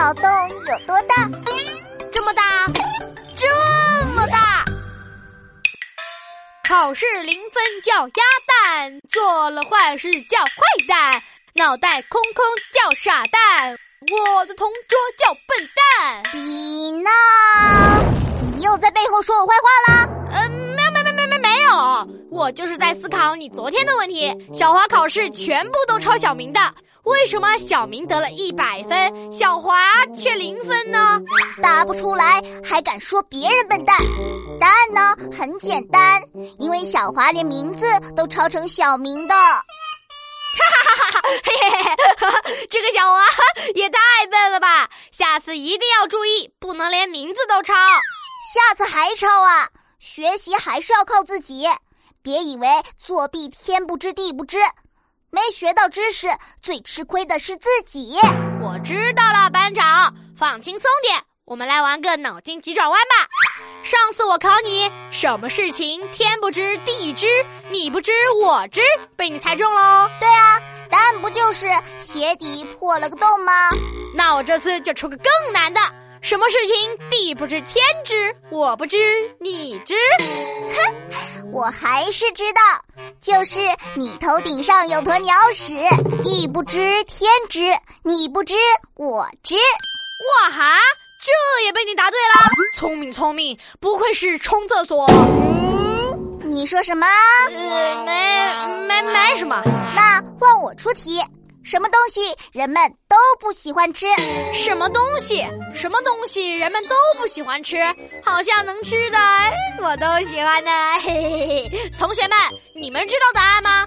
脑洞有多大？这么大，这么大！考试零分叫鸭蛋，做了坏事叫坏蛋，脑袋空空叫傻蛋，我的同桌叫笨蛋。比娜，你又在背后说我坏话啦？嗯，没有没没没没没有，我就是在思考你昨天的问题。小华考试全部都抄小明的。为什么小明得了一百分，小华却零分呢？答不出来还敢说别人笨蛋？答案呢很简单，因为小华连名字都抄成小明的。哈哈哈哈哈！嘿嘿嘿，这个小华也太笨了吧！下次一定要注意，不能连名字都抄。下次还抄啊？学习还是要靠自己，别以为作弊天不知地不知。没学到知识，最吃亏的是自己。我知道了，班长，放轻松点，我们来玩个脑筋急转弯吧。上次我考你，什么事情天不知地知，你不知我知，被你猜中喽。对啊，答案不就是鞋底破了个洞吗？那我这次就出个更难的。什么事情地不知天知，我不知你知？哼，我还是知道，就是你头顶上有坨鸟屎，地不知天知，你不知我知。哇哈，这也被你答对了，聪明聪明，不愧是冲厕所。嗯，你说什么？呃，没没没什么。那换我出题。什么东西人们都不喜欢吃？什么东西？什么东西人们都不喜欢吃？好像能吃的，我都喜欢呢。嘿嘿嘿，同学们，你们知道答案吗？